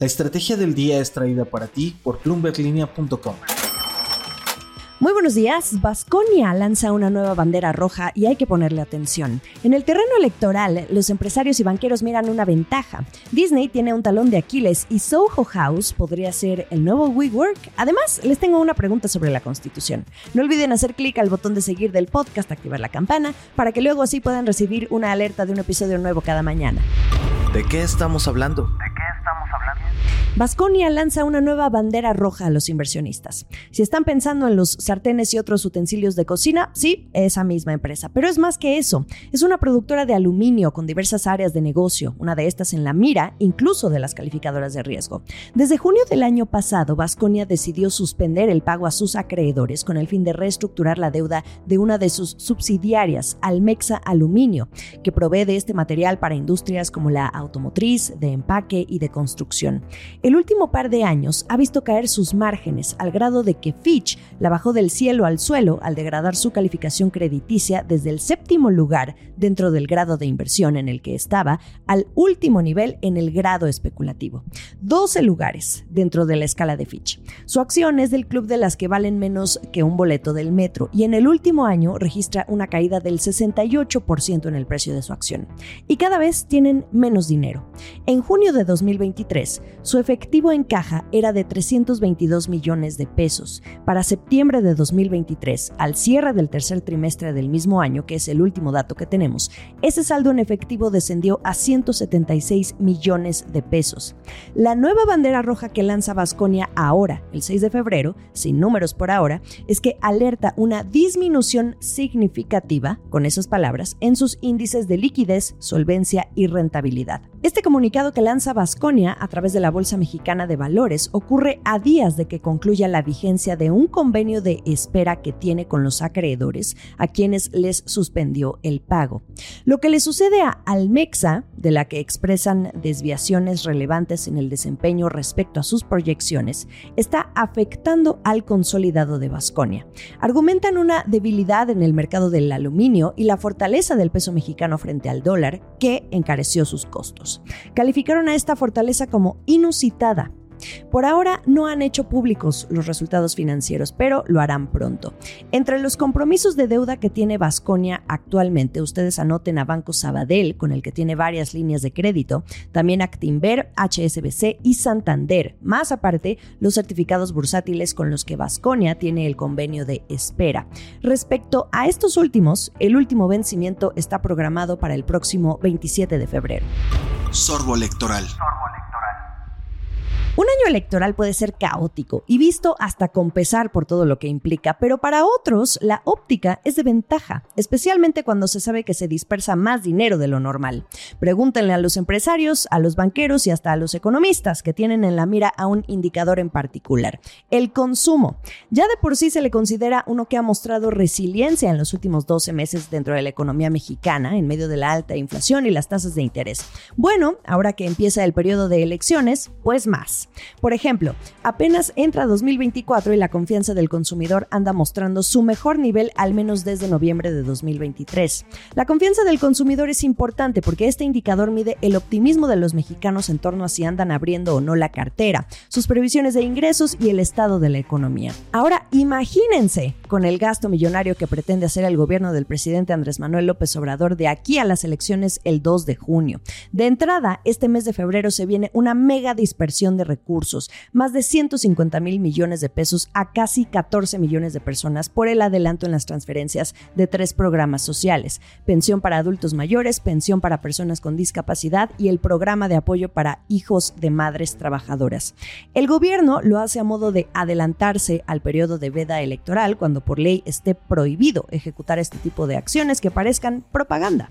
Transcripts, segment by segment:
La estrategia del día es traída para ti por plumberlinea.com. Muy buenos días. Vasconia lanza una nueva bandera roja y hay que ponerle atención. En el terreno electoral, los empresarios y banqueros miran una ventaja. Disney tiene un talón de Aquiles y Soho House podría ser el nuevo WeWork. Además, les tengo una pregunta sobre la Constitución. No olviden hacer clic al botón de seguir del podcast, activar la campana, para que luego así puedan recibir una alerta de un episodio nuevo cada mañana. ¿De qué estamos hablando? Vasconia lanza una nueva bandera roja a los inversionistas. Si están pensando en los sartenes y otros utensilios de cocina, sí, esa misma empresa. Pero es más que eso. Es una productora de aluminio con diversas áreas de negocio, una de estas en la mira, incluso de las calificadoras de riesgo. Desde junio del año pasado, Vasconia decidió suspender el pago a sus acreedores con el fin de reestructurar la deuda de una de sus subsidiarias, Almexa Aluminio, que provee de este material para industrias como la automotriz, de empaque y de construcción. El último par de años ha visto caer sus márgenes al grado de que Fitch la bajó del cielo al suelo al degradar su calificación crediticia desde el séptimo lugar dentro del grado de inversión en el que estaba al último nivel en el grado especulativo. 12 lugares dentro de la escala de Fitch. Su acción es del club de las que valen menos que un boleto del metro y en el último año registra una caída del 68% en el precio de su acción. Y cada vez tienen menos dinero. En junio de 2023, su efectivo en caja era de 322 millones de pesos. Para septiembre de 2023, al cierre del tercer trimestre del mismo año, que es el último dato que tenemos, ese saldo en efectivo descendió a 176 millones de pesos. La nueva bandera roja que lanza Vasconia ahora, el 6 de febrero, sin números por ahora, es que alerta una disminución significativa, con esas palabras, en sus índices de liquidez, solvencia y rentabilidad. Este comunicado que lanza Vasconia a través de la Bolsa Mexicana de Valores ocurre a días de que concluya la vigencia de un convenio de espera que tiene con los acreedores a quienes les suspendió el pago. Lo que le sucede a Almexa, de la que expresan desviaciones relevantes en el desempeño respecto a sus proyecciones, está afectando al consolidado de Vasconia. Argumentan una debilidad en el mercado del aluminio y la fortaleza del peso mexicano frente al dólar que encareció sus costos. Calificaron a esta fortaleza como inusitada por ahora no han hecho públicos los resultados financieros, pero lo harán pronto. Entre los compromisos de deuda que tiene Vasconia actualmente, ustedes anoten a Banco Sabadell, con el que tiene varias líneas de crédito, también Actinver, HSBC y Santander, más aparte los certificados bursátiles con los que Vasconia tiene el convenio de espera. Respecto a estos últimos, el último vencimiento está programado para el próximo 27 de febrero. Sorbo electoral. Un año electoral puede ser caótico y visto hasta con pesar por todo lo que implica, pero para otros la óptica es de ventaja, especialmente cuando se sabe que se dispersa más dinero de lo normal. Pregúntenle a los empresarios, a los banqueros y hasta a los economistas que tienen en la mira a un indicador en particular, el consumo. Ya de por sí se le considera uno que ha mostrado resiliencia en los últimos 12 meses dentro de la economía mexicana en medio de la alta inflación y las tasas de interés. Bueno, ahora que empieza el periodo de elecciones, pues más. Por ejemplo, apenas entra 2024 y la confianza del consumidor anda mostrando su mejor nivel al menos desde noviembre de 2023. La confianza del consumidor es importante porque este indicador mide el optimismo de los mexicanos en torno a si andan abriendo o no la cartera, sus previsiones de ingresos y el estado de la economía. Ahora, imagínense con el gasto millonario que pretende hacer el gobierno del presidente Andrés Manuel López Obrador de aquí a las elecciones el 2 de junio. De entrada, este mes de febrero se viene una mega dispersión de recursos, más de 150 mil millones de pesos a casi 14 millones de personas por el adelanto en las transferencias de tres programas sociales, pensión para adultos mayores, pensión para personas con discapacidad y el programa de apoyo para hijos de madres trabajadoras. El gobierno lo hace a modo de adelantarse al periodo de veda electoral cuando por ley esté prohibido ejecutar este tipo de acciones que parezcan propaganda.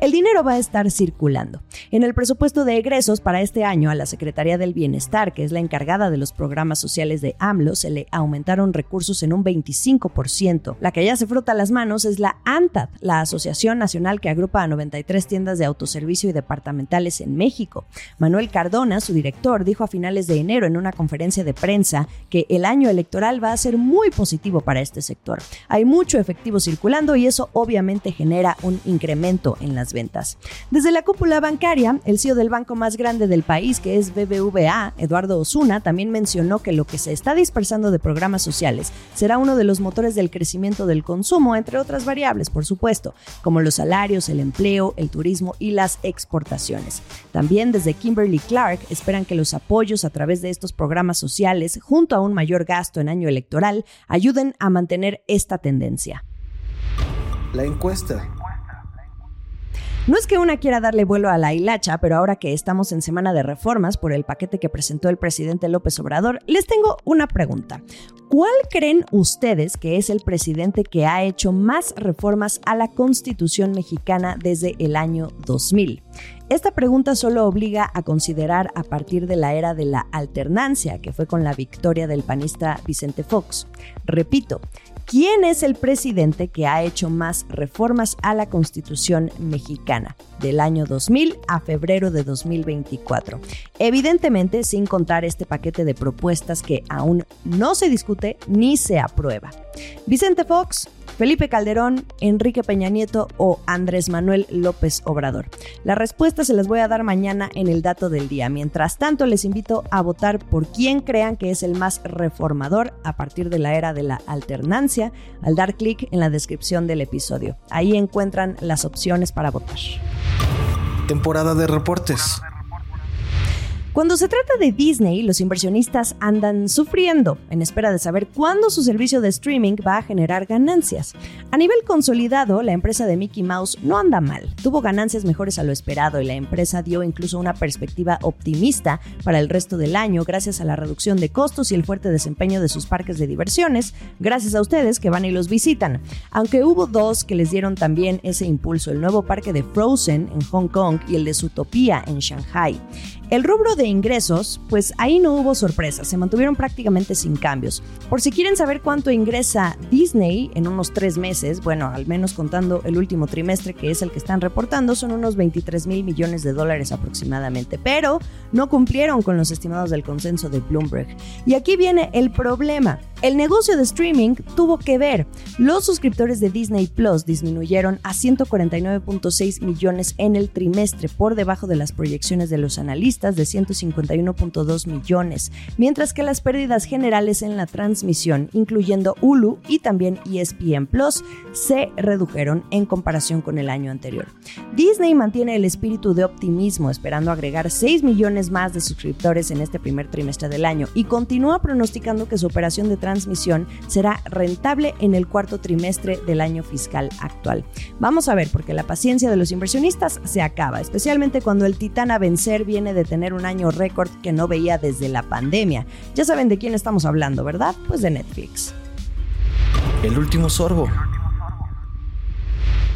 El dinero va a estar circulando. En el presupuesto de egresos para este año a la Secretaría del Bienestar, que es la encargada de los programas sociales de AMLO, se le aumentaron recursos en un 25%. La que ya se frota las manos es la ANTAD, la Asociación Nacional que agrupa a 93 tiendas de autoservicio y departamentales en México. Manuel Cardona, su director, dijo a finales de enero en una conferencia de prensa que el año electoral va a ser muy positivo para este sector. Hay mucho efectivo circulando y eso obviamente genera un incremento en las ventas. Desde la cúpula bancaria, el CEO del banco más grande del país, que es BBVA, Eduardo Osuna, también mencionó que lo que se está dispersando de programas sociales será uno de los motores del crecimiento del consumo, entre otras variables, por supuesto, como los salarios, el empleo, el turismo y las exportaciones. También desde Kimberly Clark esperan que los apoyos a través de estos programas sociales, junto a un mayor gasto en año electoral, ayuden a mantener esta tendencia. La encuesta. No es que una quiera darle vuelo a la hilacha, pero ahora que estamos en semana de reformas por el paquete que presentó el presidente López Obrador, les tengo una pregunta. ¿Cuál creen ustedes que es el presidente que ha hecho más reformas a la Constitución mexicana desde el año 2000? Esta pregunta solo obliga a considerar a partir de la era de la alternancia, que fue con la victoria del panista Vicente Fox. Repito, ¿Quién es el presidente que ha hecho más reformas a la Constitución mexicana del año 2000 a febrero de 2024? Evidentemente, sin contar este paquete de propuestas que aún no se discute ni se aprueba. Vicente Fox, Felipe Calderón, Enrique Peña Nieto o Andrés Manuel López Obrador. La respuesta se las voy a dar mañana en el dato del día. Mientras tanto, les invito a votar por quien crean que es el más reformador a partir de la era de la alternancia al dar clic en la descripción del episodio. Ahí encuentran las opciones para votar. Temporada de reportes. Cuando se trata de Disney, los inversionistas andan sufriendo en espera de saber cuándo su servicio de streaming va a generar ganancias. A nivel consolidado, la empresa de Mickey Mouse no anda mal. Tuvo ganancias mejores a lo esperado y la empresa dio incluso una perspectiva optimista para el resto del año gracias a la reducción de costos y el fuerte desempeño de sus parques de diversiones, gracias a ustedes que van y los visitan. Aunque hubo dos que les dieron también ese impulso, el nuevo parque de Frozen en Hong Kong y el de Zootopia en Shanghai. El rubro de ingresos, pues ahí no hubo sorpresas, se mantuvieron prácticamente sin cambios. Por si quieren saber cuánto ingresa Disney en unos tres meses, bueno, al menos contando el último trimestre que es el que están reportando, son unos 23 mil millones de dólares aproximadamente, pero no cumplieron con los estimados del consenso de Bloomberg. Y aquí viene el problema. El negocio de streaming tuvo que ver. Los suscriptores de Disney Plus disminuyeron a 149.6 millones en el trimestre, por debajo de las proyecciones de los analistas de 151.2 millones, mientras que las pérdidas generales en la transmisión, incluyendo Hulu y también ESPN Plus, se redujeron en comparación con el año anterior. Disney mantiene el espíritu de optimismo, esperando agregar 6 millones más de suscriptores en este primer trimestre del año y continúa pronosticando que su operación de transmisión transmisión será rentable en el cuarto trimestre del año fiscal actual. Vamos a ver, porque la paciencia de los inversionistas se acaba, especialmente cuando el titán a vencer viene de tener un año récord que no veía desde la pandemia. Ya saben de quién estamos hablando, ¿verdad? Pues de Netflix. El último sorbo.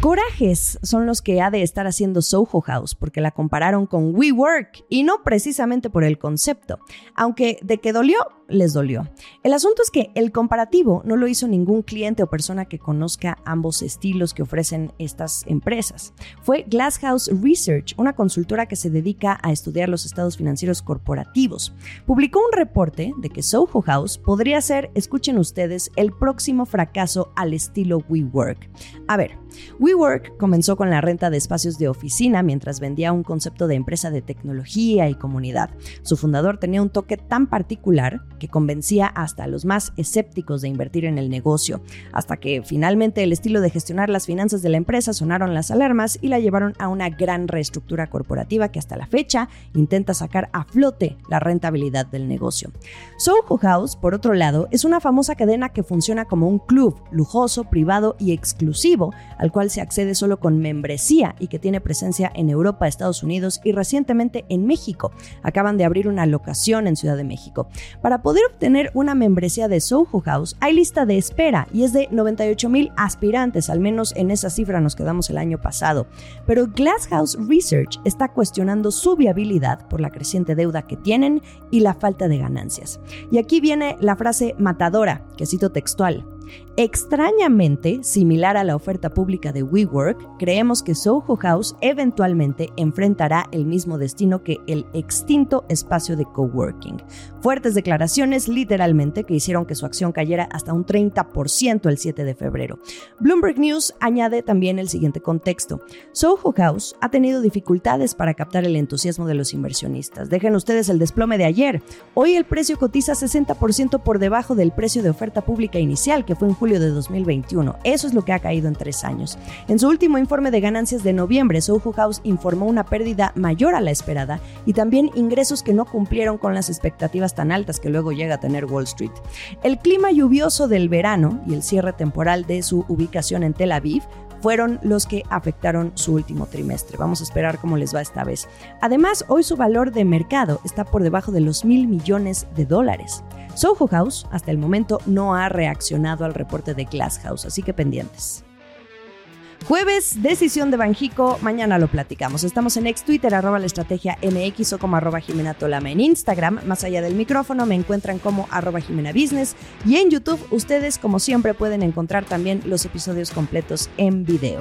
Corajes son los que ha de estar haciendo Soho House porque la compararon con WeWork y no precisamente por el concepto, aunque de que dolió, les dolió. El asunto es que el comparativo no lo hizo ningún cliente o persona que conozca ambos estilos que ofrecen estas empresas. Fue Glasshouse Research, una consultora que se dedica a estudiar los estados financieros corporativos. Publicó un reporte de que Soho House podría ser, escuchen ustedes, el próximo fracaso al estilo WeWork. A ver, WeWork comenzó con la renta de espacios de oficina mientras vendía un concepto de empresa de tecnología y comunidad. Su fundador tenía un toque tan particular que convencía hasta a los más escépticos de invertir en el negocio, hasta que finalmente el estilo de gestionar las finanzas de la empresa sonaron las alarmas y la llevaron a una gran reestructura corporativa que hasta la fecha intenta sacar a flote la rentabilidad del negocio. Soho House, por otro lado, es una famosa cadena que funciona como un club lujoso, privado y exclusivo al cual se accede solo con membresía y que tiene presencia en Europa, Estados Unidos y recientemente en México. Acaban de abrir una locación en Ciudad de México. Para poder obtener una membresía de Soho House hay lista de espera y es de 98 mil aspirantes, al menos en esa cifra nos quedamos el año pasado. Pero Glasshouse Research está cuestionando su viabilidad por la creciente deuda que tienen y la falta de ganancias. Y aquí viene la frase matadora, que cito textual. Extrañamente, similar a la oferta pública de WeWork, creemos que Soho House eventualmente enfrentará el mismo destino que el extinto espacio de coworking. Fuertes declaraciones literalmente que hicieron que su acción cayera hasta un 30% el 7 de febrero. Bloomberg News añade también el siguiente contexto. Soho House ha tenido dificultades para captar el entusiasmo de los inversionistas. Dejen ustedes el desplome de ayer. Hoy el precio cotiza 60% por debajo del precio de oferta pública inicial, que fue en julio de 2021. Eso es lo que ha caído en tres años. En su último informe de ganancias de noviembre, Soho House informó una pérdida mayor a la esperada y también ingresos que no cumplieron con las expectativas tan altas que luego llega a tener Wall Street. El clima lluvioso del verano y el cierre temporal de su ubicación en Tel Aviv fueron los que afectaron su último trimestre. Vamos a esperar cómo les va esta vez. Además, hoy su valor de mercado está por debajo de los mil millones de dólares. Soho House hasta el momento no ha reaccionado al reporte de Glass House, así que pendientes. Jueves, decisión de Banjico. Mañana lo platicamos. Estamos en ex Twitter, arroba la estrategia MX o como arroba Jimena Tolama. En Instagram, más allá del micrófono, me encuentran como arroba Jimena Business. Y en YouTube, ustedes, como siempre, pueden encontrar también los episodios completos en video.